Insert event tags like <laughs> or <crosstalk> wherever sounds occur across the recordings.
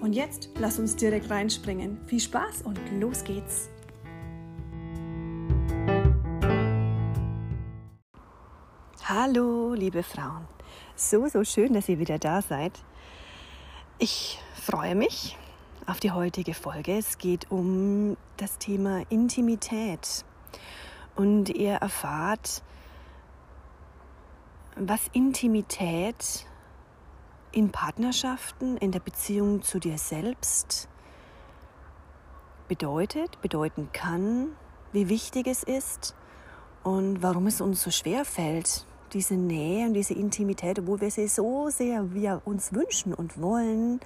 Und jetzt lass uns direkt reinspringen. Viel Spaß und los geht's! Hallo, liebe Frauen. So, so schön, dass ihr wieder da seid. Ich freue mich auf die heutige Folge. Es geht um das Thema Intimität. Und ihr erfahrt, was Intimität in Partnerschaften, in der Beziehung zu dir selbst bedeutet, bedeuten kann, wie wichtig es ist und warum es uns so schwer fällt, diese Nähe und diese Intimität, obwohl wir sie so sehr wir uns wünschen und wollen,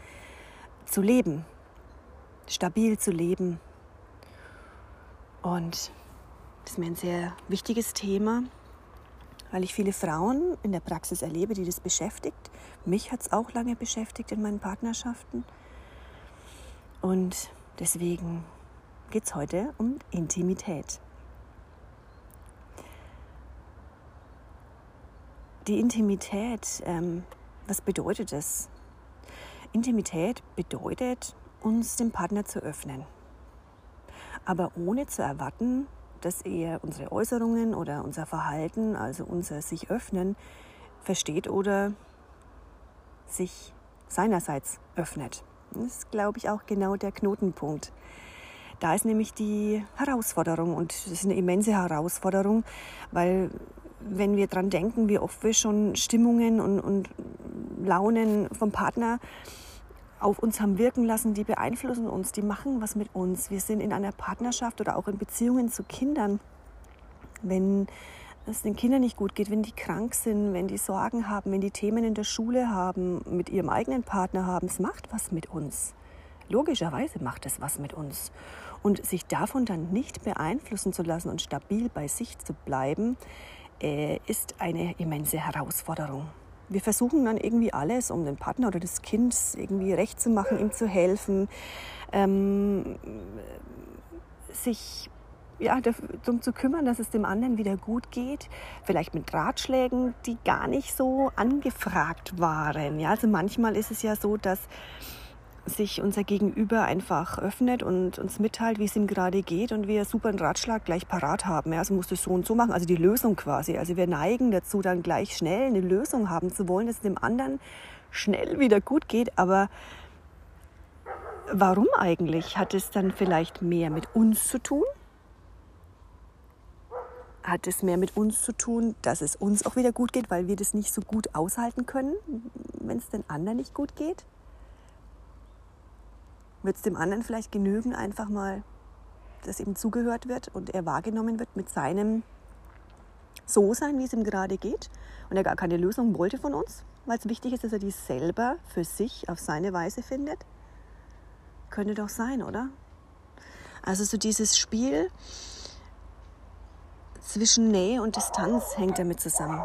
zu leben, stabil zu leben. Und das ist mir ein sehr wichtiges Thema, weil ich viele Frauen in der Praxis erlebe, die das beschäftigt. Mich hat es auch lange beschäftigt in meinen Partnerschaften. Und deswegen geht es heute um Intimität. Die Intimität, ähm, was bedeutet das? Intimität bedeutet, uns dem Partner zu öffnen, aber ohne zu erwarten, dass er unsere Äußerungen oder unser Verhalten, also unser sich öffnen, versteht oder sich seinerseits öffnet. Das ist, glaube ich, auch genau der Knotenpunkt. Da ist nämlich die Herausforderung und das ist eine immense Herausforderung, weil wenn wir daran denken, wie oft wir schon Stimmungen und, und Launen vom Partner auf uns haben wirken lassen, die beeinflussen uns, die machen was mit uns. Wir sind in einer Partnerschaft oder auch in Beziehungen zu Kindern. Wenn es den Kindern nicht gut geht, wenn die krank sind, wenn die Sorgen haben, wenn die Themen in der Schule haben, mit ihrem eigenen Partner haben, es macht was mit uns. Logischerweise macht es was mit uns. Und sich davon dann nicht beeinflussen zu lassen und stabil bei sich zu bleiben, äh, ist eine immense Herausforderung wir versuchen dann irgendwie alles, um den Partner oder das Kind irgendwie recht zu machen, ihm zu helfen, ähm, sich ja, darum zu kümmern, dass es dem anderen wieder gut geht. Vielleicht mit Ratschlägen, die gar nicht so angefragt waren. Ja, also manchmal ist es ja so, dass sich unser Gegenüber einfach öffnet und uns mitteilt, wie es ihm gerade geht und wir super einen Ratschlag gleich parat haben. Ja, also musst du es so und so machen, also die Lösung quasi. Also wir neigen dazu, dann gleich schnell eine Lösung haben zu wollen, dass es dem anderen schnell wieder gut geht. Aber warum eigentlich? Hat es dann vielleicht mehr mit uns zu tun? Hat es mehr mit uns zu tun, dass es uns auch wieder gut geht, weil wir das nicht so gut aushalten können, wenn es den anderen nicht gut geht? Wird es dem anderen vielleicht genügen, einfach mal, dass ihm zugehört wird und er wahrgenommen wird mit seinem So-Sein, wie es ihm gerade geht und er gar keine Lösung wollte von uns, weil es wichtig ist, dass er die selber für sich auf seine Weise findet? Könnte doch sein, oder? Also so dieses Spiel zwischen Nähe und Distanz hängt damit zusammen.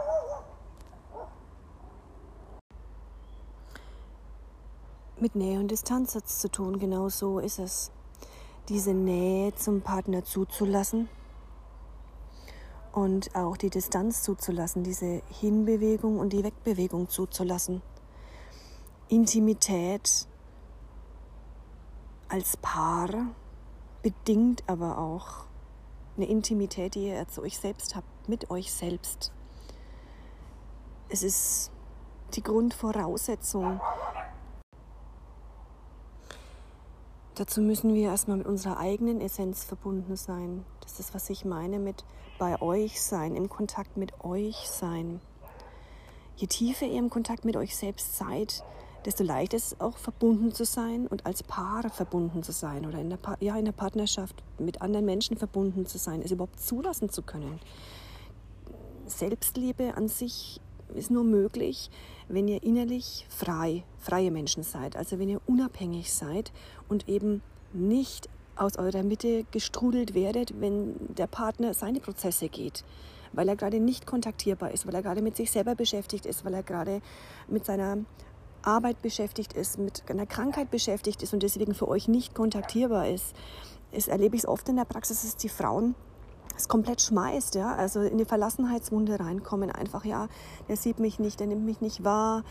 Mit Nähe und Distanz hat es zu tun. Genau so ist es. Diese Nähe zum Partner zuzulassen und auch die Distanz zuzulassen, diese Hinbewegung und die Wegbewegung zuzulassen. Intimität als Paar bedingt aber auch eine Intimität, die ihr zu euch selbst habt, mit euch selbst. Es ist die Grundvoraussetzung Dazu müssen wir erstmal mit unserer eigenen Essenz verbunden sein. Das ist, was ich meine mit bei euch sein, im Kontakt mit euch sein. Je tiefer ihr im Kontakt mit euch selbst seid, desto leichter ist es auch verbunden zu sein und als Paar verbunden zu sein oder in der, pa ja, in der Partnerschaft mit anderen Menschen verbunden zu sein, es überhaupt zulassen zu können. Selbstliebe an sich ist nur möglich, wenn ihr innerlich frei, freie Menschen seid. Also wenn ihr unabhängig seid und eben nicht aus eurer Mitte gestrudelt werdet, wenn der Partner seine Prozesse geht, weil er gerade nicht kontaktierbar ist, weil er gerade mit sich selber beschäftigt ist, weil er gerade mit seiner Arbeit beschäftigt ist, mit einer Krankheit beschäftigt ist und deswegen für euch nicht kontaktierbar ist. Das erlebe ich es oft in der Praxis, dass die Frauen es komplett schmeißt, ja, also in die Verlassenheitswunde reinkommen, einfach, ja, der sieht mich nicht, der nimmt mich nicht wahr,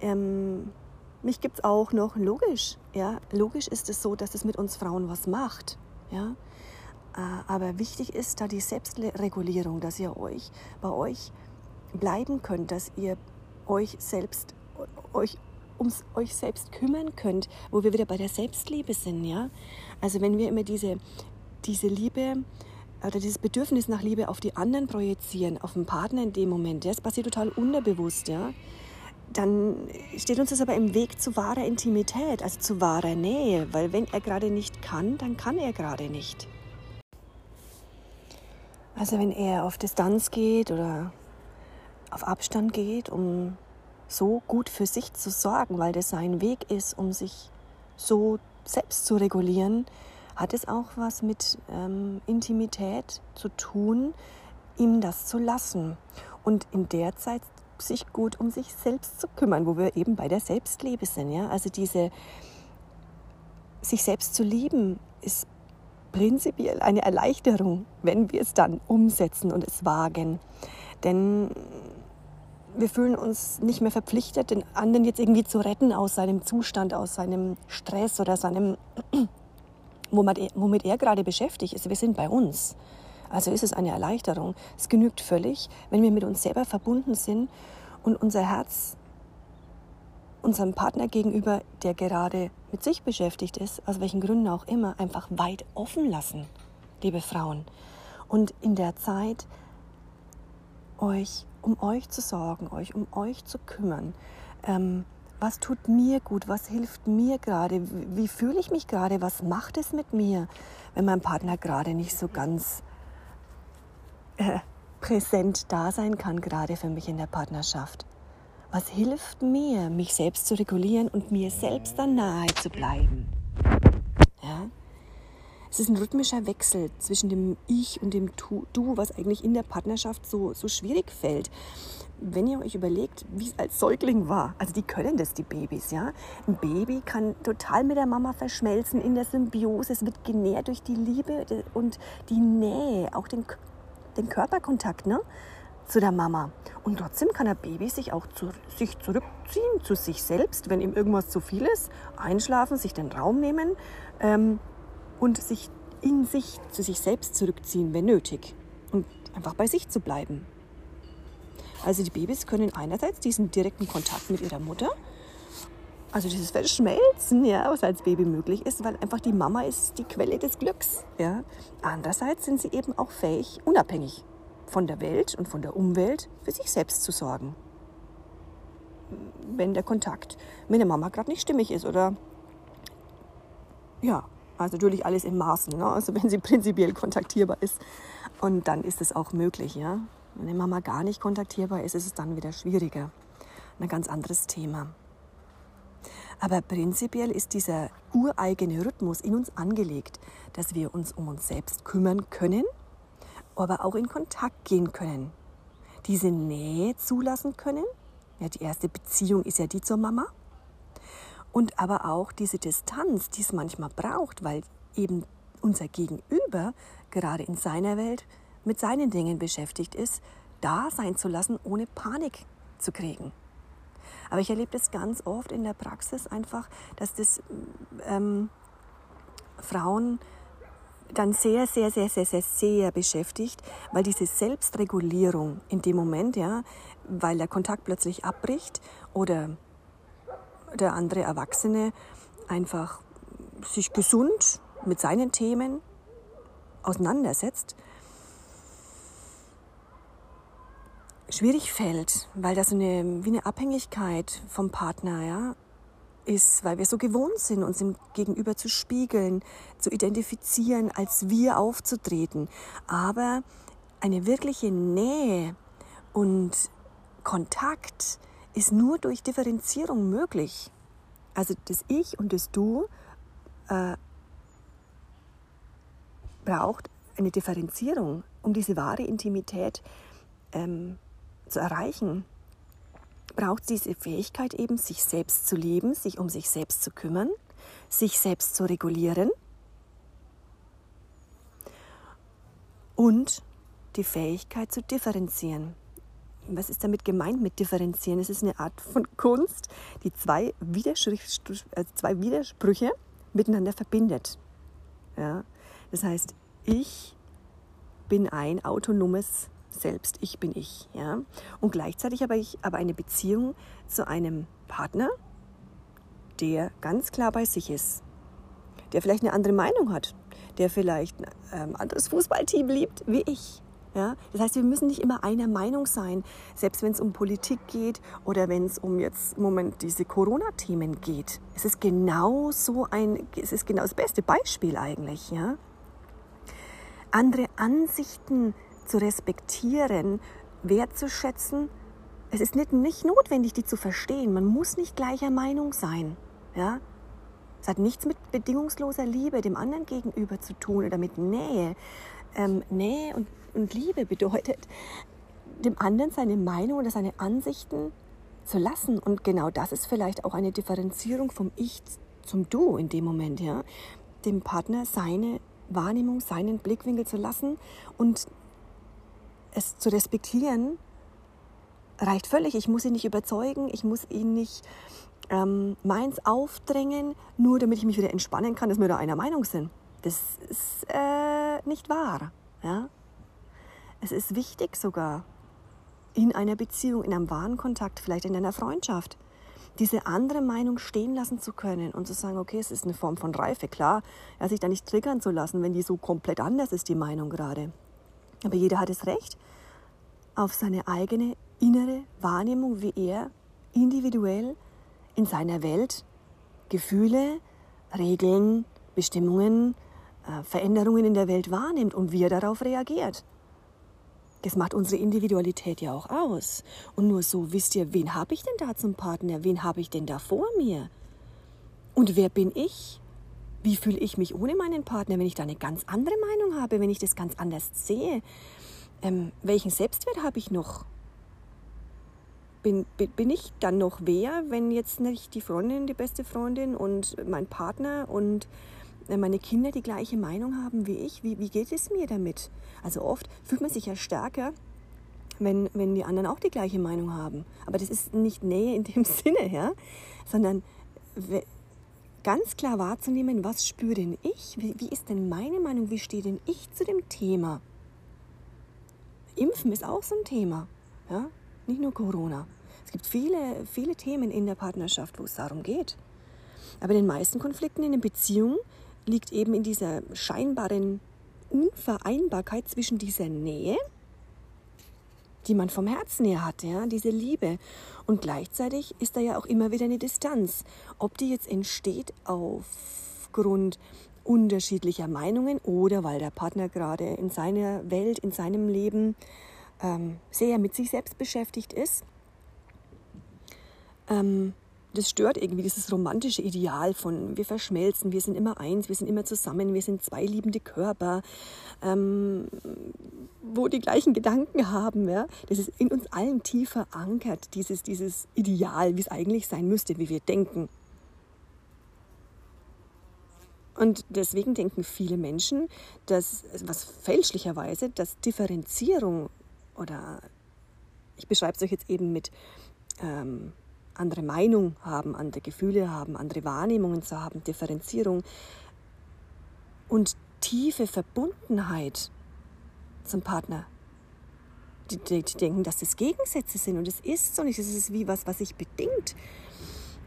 ähm, mich gibt es auch noch, logisch, ja, logisch ist es so, dass es mit uns Frauen was macht, ja, äh, aber wichtig ist da die Selbstregulierung, dass ihr euch bei euch bleiben könnt, dass ihr euch selbst euch um euch selbst kümmern könnt, wo wir wieder bei der Selbstliebe sind, ja? Also wenn wir immer diese, diese Liebe oder dieses Bedürfnis nach Liebe auf die anderen projizieren, auf den Partner in dem Moment, das passiert total unterbewusst, ja? Dann steht uns das aber im Weg zu wahrer Intimität, also zu wahrer Nähe, weil wenn er gerade nicht kann, dann kann er gerade nicht. Also wenn er auf Distanz geht oder auf Abstand geht, um so gut für sich zu sorgen, weil das sein Weg ist, um sich so selbst zu regulieren, hat es auch was mit ähm, Intimität zu tun, ihm das zu lassen und in der Zeit sich gut um sich selbst zu kümmern, wo wir eben bei der Selbstliebe sind. Ja? Also diese sich selbst zu lieben ist prinzipiell eine Erleichterung, wenn wir es dann umsetzen und es wagen. Denn wir fühlen uns nicht mehr verpflichtet, den anderen jetzt irgendwie zu retten aus seinem Zustand, aus seinem Stress oder seinem, womit er gerade beschäftigt ist. Wir sind bei uns. Also ist es eine Erleichterung. Es genügt völlig, wenn wir mit uns selber verbunden sind und unser Herz unserem Partner gegenüber, der gerade mit sich beschäftigt ist, aus welchen Gründen auch immer, einfach weit offen lassen, liebe Frauen. Und in der Zeit euch um euch zu sorgen, euch um euch zu kümmern. Ähm, was tut mir gut? Was hilft mir gerade? Wie, fühle ich mich gerade? Was macht es mit mir, wenn mein Partner gerade nicht so ganz äh, präsent da sein kann, gerade für mich in der Partnerschaft? Was hilft mir, mich selbst zu regulieren und mir selbst dann nahe zu bleiben? Ja? Es ist ein rhythmischer Wechsel zwischen dem Ich und dem Du, was eigentlich in der Partnerschaft so, so schwierig fällt. Wenn ihr euch überlegt, wie es als Säugling war, also die können das, die Babys, ja. Ein Baby kann total mit der Mama verschmelzen in der Symbiose. Es wird genährt durch die Liebe und die Nähe, auch den, den Körperkontakt, ne? zu der Mama. Und trotzdem kann ein Baby sich auch zu, sich zurückziehen zu sich selbst, wenn ihm irgendwas zu viel ist, einschlafen, sich den Raum nehmen ähm, und sich in sich zu sich selbst zurückziehen, wenn nötig. Und einfach bei sich zu bleiben. Also die Babys können einerseits diesen direkten Kontakt mit ihrer Mutter, also dieses Verschmelzen, ja, was als Baby möglich ist, weil einfach die Mama ist die Quelle des Glücks. Ja. Andererseits sind sie eben auch fähig, unabhängig von der Welt und von der Umwelt für sich selbst zu sorgen. Wenn der Kontakt mit der Mama gerade nicht stimmig ist oder ja, also natürlich alles in Maßen, ne? also wenn sie <laughs> prinzipiell kontaktierbar ist. Und dann ist es auch möglich, ja. Wenn die Mama gar nicht kontaktierbar ist, ist es dann wieder schwieriger. Ein ganz anderes Thema. Aber prinzipiell ist dieser ureigene Rhythmus in uns angelegt, dass wir uns um uns selbst kümmern können aber auch in Kontakt gehen können. Diese Nähe zulassen können. Ja, die erste Beziehung ist ja die zur Mama. Und aber auch diese Distanz, die es manchmal braucht, weil eben unser Gegenüber gerade in seiner Welt mit seinen Dingen beschäftigt ist, da sein zu lassen, ohne Panik zu kriegen. Aber ich erlebe das ganz oft in der Praxis einfach, dass das ähm, Frauen dann sehr, sehr, sehr, sehr, sehr, sehr beschäftigt, weil diese Selbstregulierung in dem Moment, ja, weil der Kontakt plötzlich abbricht oder der andere Erwachsene einfach sich gesund mit seinen Themen auseinandersetzt, schwierig fällt, weil das eine, wie eine Abhängigkeit vom Partner, ja, ist, weil wir so gewohnt sind, uns im Gegenüber zu spiegeln, zu identifizieren, als wir aufzutreten. Aber eine wirkliche Nähe und Kontakt ist nur durch Differenzierung möglich. Also das Ich und das Du äh, braucht eine Differenzierung, um diese wahre Intimität ähm, zu erreichen. Braucht es diese Fähigkeit eben, sich selbst zu leben, sich um sich selbst zu kümmern, sich selbst zu regulieren und die Fähigkeit zu differenzieren. Was ist damit gemeint mit differenzieren? Es ist eine Art von Kunst, die zwei, Widersprüche, also zwei Widersprüche miteinander verbindet. Ja? Das heißt, ich bin ein autonomes Selbst, ich bin ich. Ja? Und gleichzeitig habe ich aber eine Beziehung zu einem Partner, der ganz klar bei sich ist, der vielleicht eine andere Meinung hat, der vielleicht ein ähm, anderes Fußballteam liebt wie ich. Ja? Das heißt, wir müssen nicht immer einer Meinung sein, selbst wenn es um Politik geht oder wenn es um jetzt im Moment diese Corona-Themen geht. Es ist genau so ein, es ist genau das beste Beispiel eigentlich. Ja? Andere Ansichten zu respektieren, wertzuschätzen. Es ist nicht, nicht notwendig, die zu verstehen. Man muss nicht gleicher Meinung sein. Ja? Es hat nichts mit bedingungsloser Liebe dem anderen gegenüber zu tun oder mit Nähe. Ähm, Nähe und, und Liebe bedeutet, dem anderen seine Meinung oder seine Ansichten zu lassen. Und genau das ist vielleicht auch eine Differenzierung vom Ich zum Du in dem Moment. Ja? Dem Partner seine Wahrnehmung, seinen Blickwinkel zu lassen und es zu respektieren, reicht völlig. Ich muss ihn nicht überzeugen, ich muss ihn nicht ähm, meins aufdrängen, nur damit ich mich wieder entspannen kann, dass wir da einer Meinung sind. Das ist äh, nicht wahr. Ja? Es ist wichtig sogar in einer Beziehung, in einem wahren Kontakt, vielleicht in einer Freundschaft, diese andere Meinung stehen lassen zu können und zu sagen, okay, es ist eine Form von Reife, klar, ja, sich da nicht triggern zu lassen, wenn die so komplett anders ist, die Meinung gerade. Aber jeder hat das Recht auf seine eigene innere Wahrnehmung, wie er individuell in seiner Welt Gefühle, Regeln, Bestimmungen, äh, Veränderungen in der Welt wahrnimmt und wie er darauf reagiert. Das macht unsere Individualität ja auch aus. Und nur so wisst ihr, wen habe ich denn da zum Partner? Wen habe ich denn da vor mir? Und wer bin ich? Wie fühle ich mich ohne meinen Partner, wenn ich da eine ganz andere Meinung habe, wenn ich das ganz anders sehe? Ähm, welchen Selbstwert habe ich noch? Bin, bin ich dann noch wer, wenn jetzt nicht die Freundin, die beste Freundin und mein Partner und äh, meine Kinder die gleiche Meinung haben wie ich? Wie, wie geht es mir damit? Also oft fühlt man sich ja stärker, wenn, wenn die anderen auch die gleiche Meinung haben. Aber das ist nicht Nähe in dem <laughs> Sinne, ja? sondern ganz klar wahrzunehmen, was spüre denn ich? Wie, wie ist denn meine Meinung? Wie stehe denn ich zu dem Thema? Impfen ist auch so ein Thema, ja? nicht nur Corona. Es gibt viele, viele Themen in der Partnerschaft, wo es darum geht. Aber in den meisten Konflikten in den Beziehungen liegt eben in dieser scheinbaren Unvereinbarkeit zwischen dieser Nähe, die man vom Herzen her hat, ja, diese Liebe. Und gleichzeitig ist da ja auch immer wieder eine Distanz. Ob die jetzt entsteht aufgrund unterschiedlicher Meinungen oder weil der Partner gerade in seiner Welt, in seinem Leben ähm, sehr mit sich selbst beschäftigt ist. Ähm, das stört irgendwie dieses romantische Ideal von wir verschmelzen, wir sind immer eins, wir sind immer zusammen, wir sind zwei liebende Körper, ähm, wo die gleichen Gedanken haben. Ja? Das ist in uns allen tief verankert, dieses, dieses Ideal, wie es eigentlich sein müsste, wie wir denken. Und deswegen denken viele Menschen, dass, was fälschlicherweise, dass Differenzierung oder ich beschreibe es euch jetzt eben mit ähm, andere Meinung haben, andere Gefühle haben, andere Wahrnehmungen zu haben, Differenzierung und tiefe Verbundenheit zum Partner. Die, die, die, denken, dass das Gegensätze sind und es ist so nicht. Es ist wie was, was sich bedingt.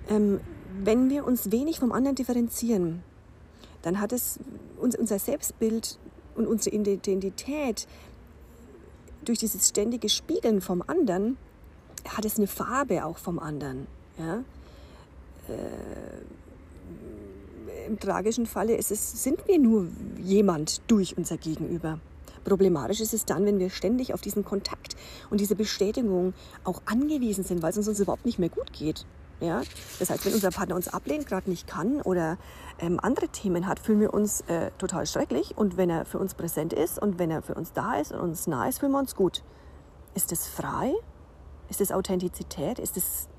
Ähm, wenn wir uns wenig vom anderen differenzieren, dann hat es uns, unser Selbstbild und unsere Identität durch dieses ständige Spiegeln vom anderen hat es eine Farbe auch vom anderen. Ja? Äh, Im tragischen Falle ist es, sind wir nur jemand durch unser Gegenüber. Problematisch ist es dann, wenn wir ständig auf diesen Kontakt und diese Bestätigung auch angewiesen sind, weil es uns überhaupt nicht mehr gut geht. Ja? Das heißt, wenn unser Partner uns ablehnt, gerade nicht kann oder ähm, andere Themen hat, fühlen wir uns äh, total schrecklich. Und wenn er für uns präsent ist und wenn er für uns da ist und uns nah ist, fühlen wir uns gut. Ist es frei? Ist es Authentizität? Ist es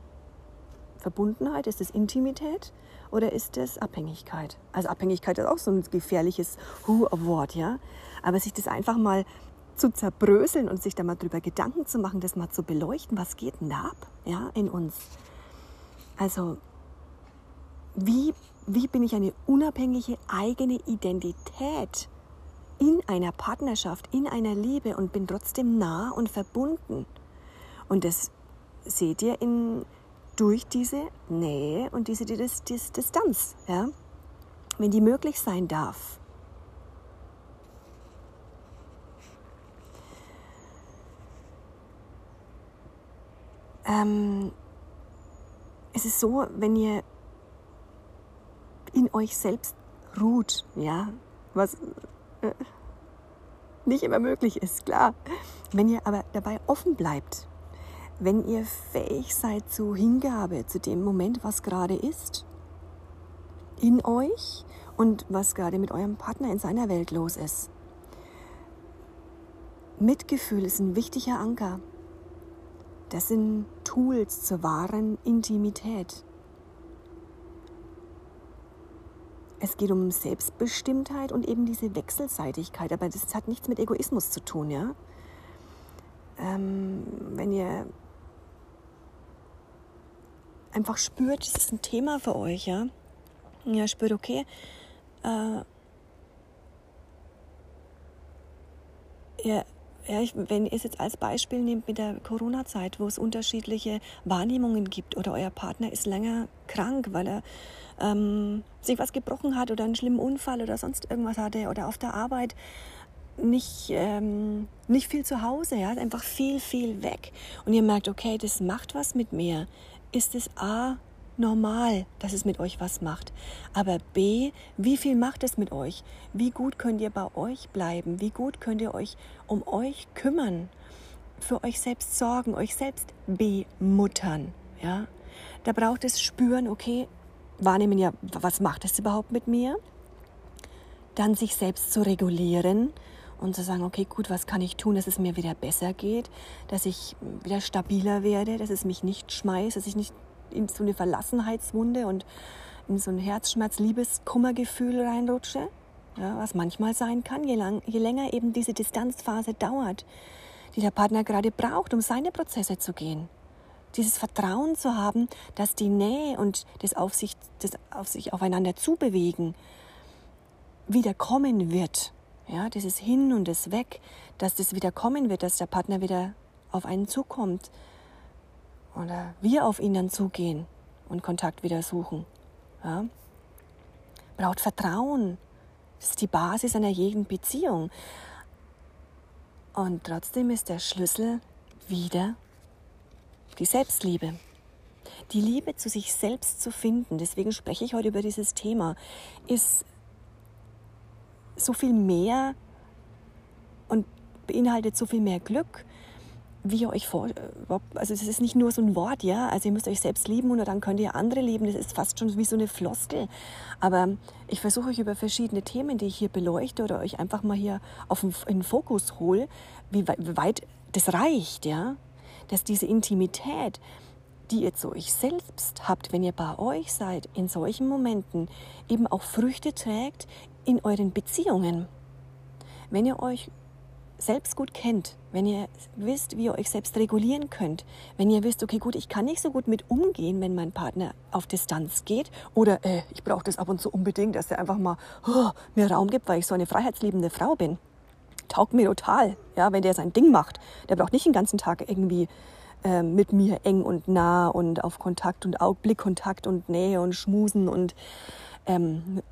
Verbundenheit? Ist es Intimität? Oder ist es Abhängigkeit? Also Abhängigkeit ist auch so ein gefährliches Wort, ja. Aber sich das einfach mal zu zerbröseln und sich da mal drüber Gedanken zu machen, das mal zu beleuchten, was geht denn da ab, ja, in uns? Also, wie, wie bin ich eine unabhängige eigene Identität in einer Partnerschaft, in einer Liebe und bin trotzdem nah und verbunden? Und das seht ihr in, durch diese Nähe und diese Distanz, ja? wenn die möglich sein darf. Ähm, es ist so, wenn ihr in euch selbst ruht, ja, was äh, nicht immer möglich ist, klar. Wenn ihr aber dabei offen bleibt, wenn ihr fähig seid zu Hingabe, zu dem Moment, was gerade ist, in euch und was gerade mit eurem Partner in seiner Welt los ist. Mitgefühl ist ein wichtiger Anker. Das sind Tools zur wahren Intimität. Es geht um Selbstbestimmtheit und eben diese Wechselseitigkeit, aber das hat nichts mit Egoismus zu tun, ja. Ähm, wenn ihr einfach spürt, es ist ein Thema für euch, ja. Ja, spürt, okay, äh, ihr ja, ich, wenn ihr es jetzt als Beispiel nehmt mit der Corona-Zeit, wo es unterschiedliche Wahrnehmungen gibt oder euer Partner ist länger krank, weil er ähm, sich was gebrochen hat oder einen schlimmen Unfall oder sonst irgendwas hatte oder auf der Arbeit nicht, ähm, nicht viel zu Hause, ja, einfach viel, viel weg. Und ihr merkt, okay, das macht was mit mir. Ist es A, normal, dass es mit euch was macht. Aber B, wie viel macht es mit euch? Wie gut könnt ihr bei euch bleiben? Wie gut könnt ihr euch um euch kümmern? Für euch selbst sorgen, euch selbst bemuttern. Ja? Da braucht es spüren, okay, wahrnehmen ja, was macht es überhaupt mit mir? Dann sich selbst zu regulieren und zu sagen, okay, gut, was kann ich tun, dass es mir wieder besser geht, dass ich wieder stabiler werde, dass es mich nicht schmeißt, dass ich nicht in so eine Verlassenheitswunde und in so ein Herzschmerz, Liebeskummergefühl reinrutsche, ja, was manchmal sein kann, je, lang, je länger eben diese Distanzphase dauert, die der Partner gerade braucht, um seine Prozesse zu gehen. Dieses Vertrauen zu haben, dass die Nähe und das auf sich, das auf sich aufeinander zubewegen wieder kommen wird. Ja, dieses Hin und das Weg, dass das wieder kommen wird, dass der Partner wieder auf einen zukommt, oder wir auf ihn dann zugehen und Kontakt wieder suchen. Ja? Braucht Vertrauen. Das ist die Basis einer jeden Beziehung. Und trotzdem ist der Schlüssel wieder die Selbstliebe. Die Liebe zu sich selbst zu finden, deswegen spreche ich heute über dieses Thema, ist so viel mehr und beinhaltet so viel mehr Glück, wie ihr euch vor, also es ist nicht nur so ein Wort, ja, also ihr müsst euch selbst lieben und dann könnt ihr andere lieben, das ist fast schon wie so eine Floskel, aber ich versuche euch über verschiedene Themen, die ich hier beleuchte oder euch einfach mal hier auf den, Fokus hole, wie weit das reicht, ja, dass diese Intimität, die ihr zu euch selbst habt, wenn ihr bei euch seid, in solchen Momenten eben auch Früchte trägt in euren Beziehungen. Wenn ihr euch selbst gut kennt, wenn ihr wisst, wie ihr euch selbst regulieren könnt, wenn ihr wisst, okay, gut, ich kann nicht so gut mit umgehen, wenn mein Partner auf Distanz geht oder äh, ich brauche das ab und zu unbedingt, dass er einfach mal oh, mir Raum gibt, weil ich so eine freiheitsliebende Frau bin. Taugt mir total, ja, wenn der sein Ding macht. Der braucht nicht den ganzen Tag irgendwie äh, mit mir eng und nah und auf Kontakt und Blickkontakt und Nähe und Schmusen und ähm,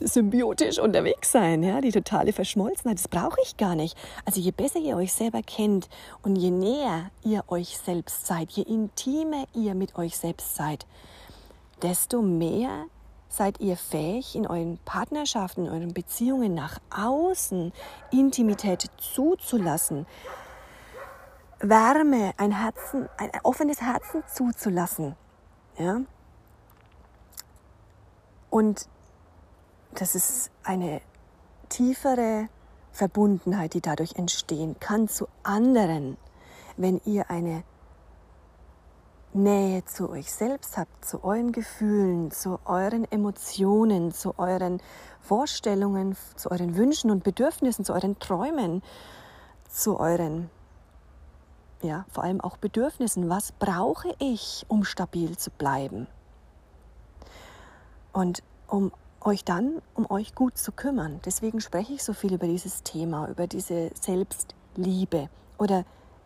symbiotisch unterwegs sein, ja, die totale Verschmolzenheit, das brauche ich gar nicht. Also je besser ihr euch selber kennt und je näher ihr euch selbst seid, je intimer ihr mit euch selbst seid, desto mehr seid ihr fähig, in euren Partnerschaften, in euren Beziehungen nach außen Intimität zuzulassen, Wärme, ein Herzen, ein offenes Herzen zuzulassen. Ja? Und das ist eine tiefere Verbundenheit, die dadurch entstehen kann zu anderen, wenn ihr eine Nähe zu euch selbst habt, zu euren Gefühlen, zu euren Emotionen, zu euren Vorstellungen, zu euren Wünschen und Bedürfnissen, zu euren Träumen, zu euren, ja, vor allem auch Bedürfnissen. Was brauche ich, um stabil zu bleiben? Und um euch dann um euch gut zu kümmern. Deswegen spreche ich so viel über dieses Thema, über diese Selbstliebe oder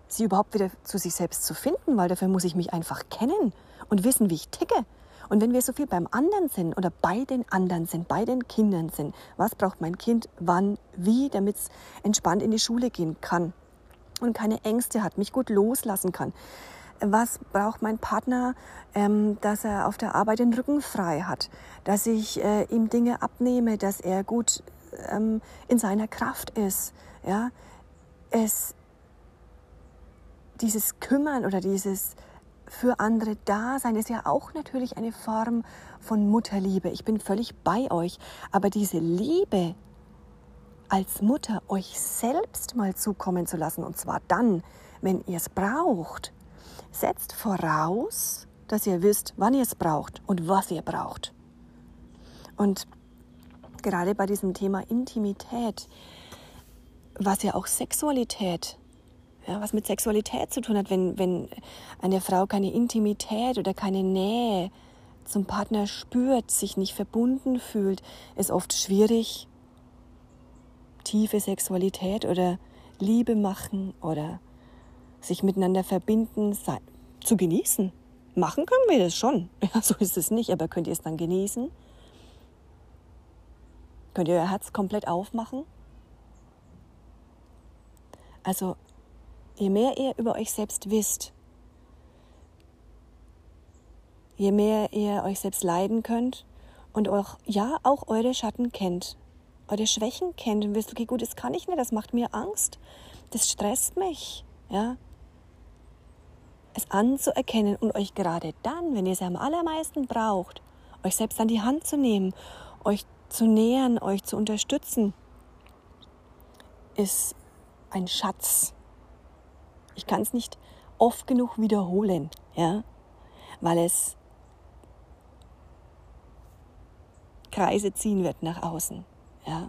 sie überhaupt wieder zu sich selbst zu finden, weil dafür muss ich mich einfach kennen und wissen, wie ich ticke. Und wenn wir so viel beim anderen sind oder bei den anderen sind, bei den Kindern sind, was braucht mein Kind, wann, wie, damit es entspannt in die Schule gehen kann und keine Ängste hat, mich gut loslassen kann. Was braucht mein Partner, ähm, dass er auf der Arbeit den Rücken frei hat, dass ich äh, ihm Dinge abnehme, dass er gut ähm, in seiner Kraft ist. Ja? Es dieses Kümmern oder dieses für andere Dasein ist ja auch natürlich eine Form von Mutterliebe. Ich bin völlig bei euch. Aber diese Liebe als Mutter euch selbst mal zukommen zu lassen, und zwar dann, wenn ihr es braucht, setzt voraus, dass ihr wisst, wann ihr es braucht und was ihr braucht. Und gerade bei diesem Thema Intimität, was ja auch Sexualität ja, was mit Sexualität zu tun hat, wenn, wenn eine Frau keine Intimität oder keine Nähe zum Partner spürt, sich nicht verbunden fühlt, ist oft schwierig, tiefe Sexualität oder Liebe machen oder sich miteinander verbinden zu genießen. Machen können wir das schon. <laughs> Ja, so ist es nicht, aber könnt ihr es dann genießen? Könnt ihr euer Herz komplett aufmachen? Also je mehr ihr über euch selbst wisst, je mehr ihr euch selbst leiden könnt und auch, ja, auch eure Schatten kennt, eure Schwächen kennt und wisst, okay, gut, das kann ich nicht, das macht mir Angst, das stresst mich, ja. Es anzuerkennen und euch gerade dann, wenn ihr es am allermeisten braucht, euch selbst an die Hand zu nehmen, euch zu nähern, euch zu unterstützen, ist ein Schatz, ich kann es nicht oft genug wiederholen, ja, weil es Kreise ziehen wird nach außen, ja.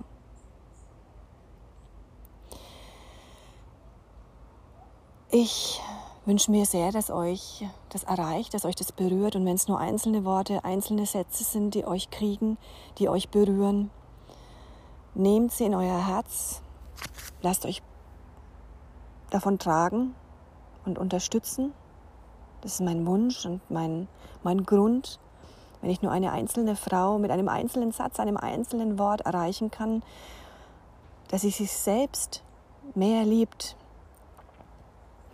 Ich wünsche mir sehr, dass euch das erreicht, dass euch das berührt und wenn es nur einzelne Worte, einzelne Sätze sind, die euch kriegen, die euch berühren, nehmt sie in euer Herz, lasst euch davon tragen und unterstützen. Das ist mein Wunsch und mein, mein Grund. Wenn ich nur eine einzelne Frau mit einem einzelnen Satz, einem einzelnen Wort erreichen kann, dass sie sich selbst mehr liebt,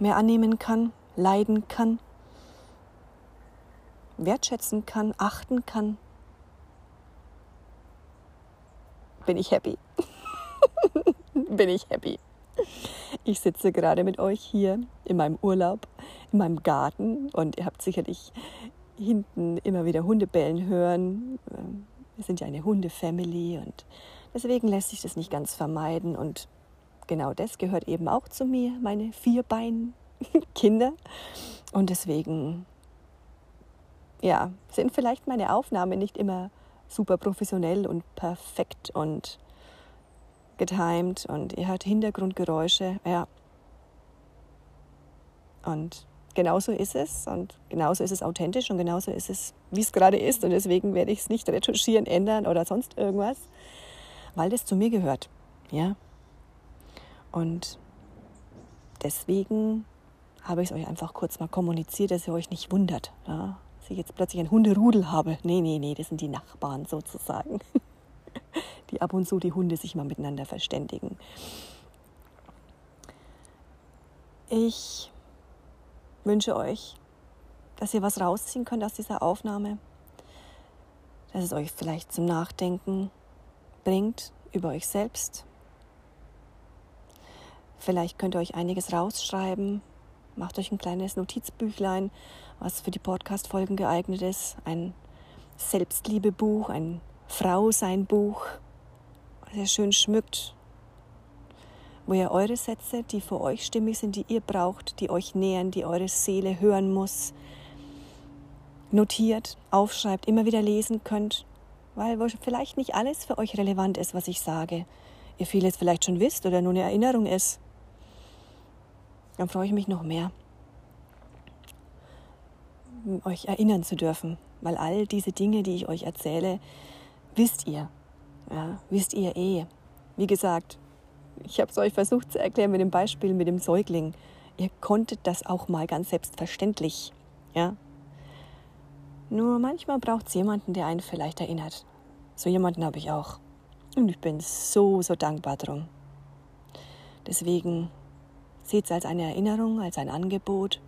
mehr annehmen kann, leiden kann, wertschätzen kann, achten kann, bin ich happy. <laughs> bin ich happy. Ich sitze gerade mit euch hier in meinem Urlaub, in meinem Garten und ihr habt sicherlich hinten immer wieder Hunde bellen hören. Wir sind ja eine Hundefamily und deswegen lässt sich das nicht ganz vermeiden und genau das gehört eben auch zu mir, meine Vierbein-Kinder <laughs> und deswegen ja, sind vielleicht meine Aufnahmen nicht immer super professionell und perfekt und getimed und ihr hört Hintergrundgeräusche. Ja. Und genauso ist es und genauso ist es authentisch und genauso ist es, wie es gerade ist. Und deswegen werde ich es nicht retuschieren, ändern oder sonst irgendwas, weil das zu mir gehört. Ja. Und deswegen habe ich es euch einfach kurz mal kommuniziert, dass ihr euch nicht wundert, ja, dass ich jetzt plötzlich ein Hunderudel habe. Nee, nee, nee, das sind die Nachbarn sozusagen. <laughs> die ab und zu die Hunde sich mal miteinander verständigen. Ich wünsche euch, dass ihr was rausziehen könnt aus dieser Aufnahme. dass es euch vielleicht zum Nachdenken bringt über euch selbst. Vielleicht könnt ihr euch einiges rausschreiben. Macht euch ein kleines Notizbüchlein, was für die Podcast-Folgen geeignet ist. Ein Selbstliebebuch, ein Frau-Sein-Buch, was ihr schön schmückt, wo ihr eure Sätze, die für euch stimmig sind, die ihr braucht, die euch nähern, die eure Seele hören muss, notiert, aufschreibt, immer wieder lesen könnt, weil vielleicht nicht alles für euch relevant ist, was ich sage. Ihr vieles vielleicht schon wisst oder nur eine Erinnerung ist. Dann freue ich mich noch mehr, euch erinnern zu dürfen, weil all diese Dinge, die ich euch erzähle, wisst ihr. Ja, wisst ihr eh. Wie gesagt, ich habe es euch versucht zu erklären mit dem Beispiel mit dem Säugling. Ihr konntet das auch mal ganz selbstverständlich. Ja? Nur manchmal braucht es jemanden, der einen vielleicht erinnert. So jemanden habe ich auch. Und ich bin so, so dankbar drum. Deswegen seht es als eine Erinnerung, als ein Angebot.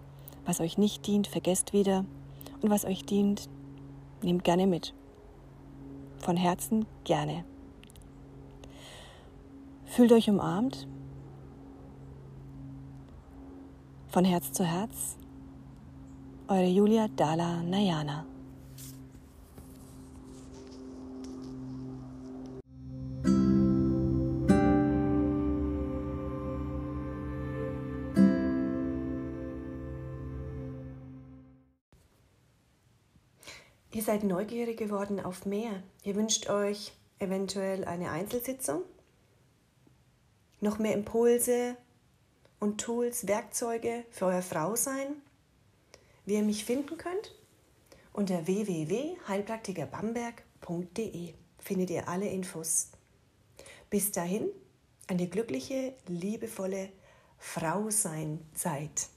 Was euch nicht dient, vergesst wieder. Und was euch dient, nehmt gerne mit. Von Herzen gerne. Fühlt euch umarmt. Von Herz zu Herz. Eure Julia Dala Nayana. Ihr seid neugierig geworden auf mehr. Ihr wünscht euch eventuell eine Einzelsitzung noch mehr Impulse und Tools, Werkzeuge für euer Frausein, wie ihr mich finden könnt, unter www.heilpraktikerbamberg.de findet ihr alle Infos. Bis dahin, eine glückliche, liebevolle Frau sein Zeit.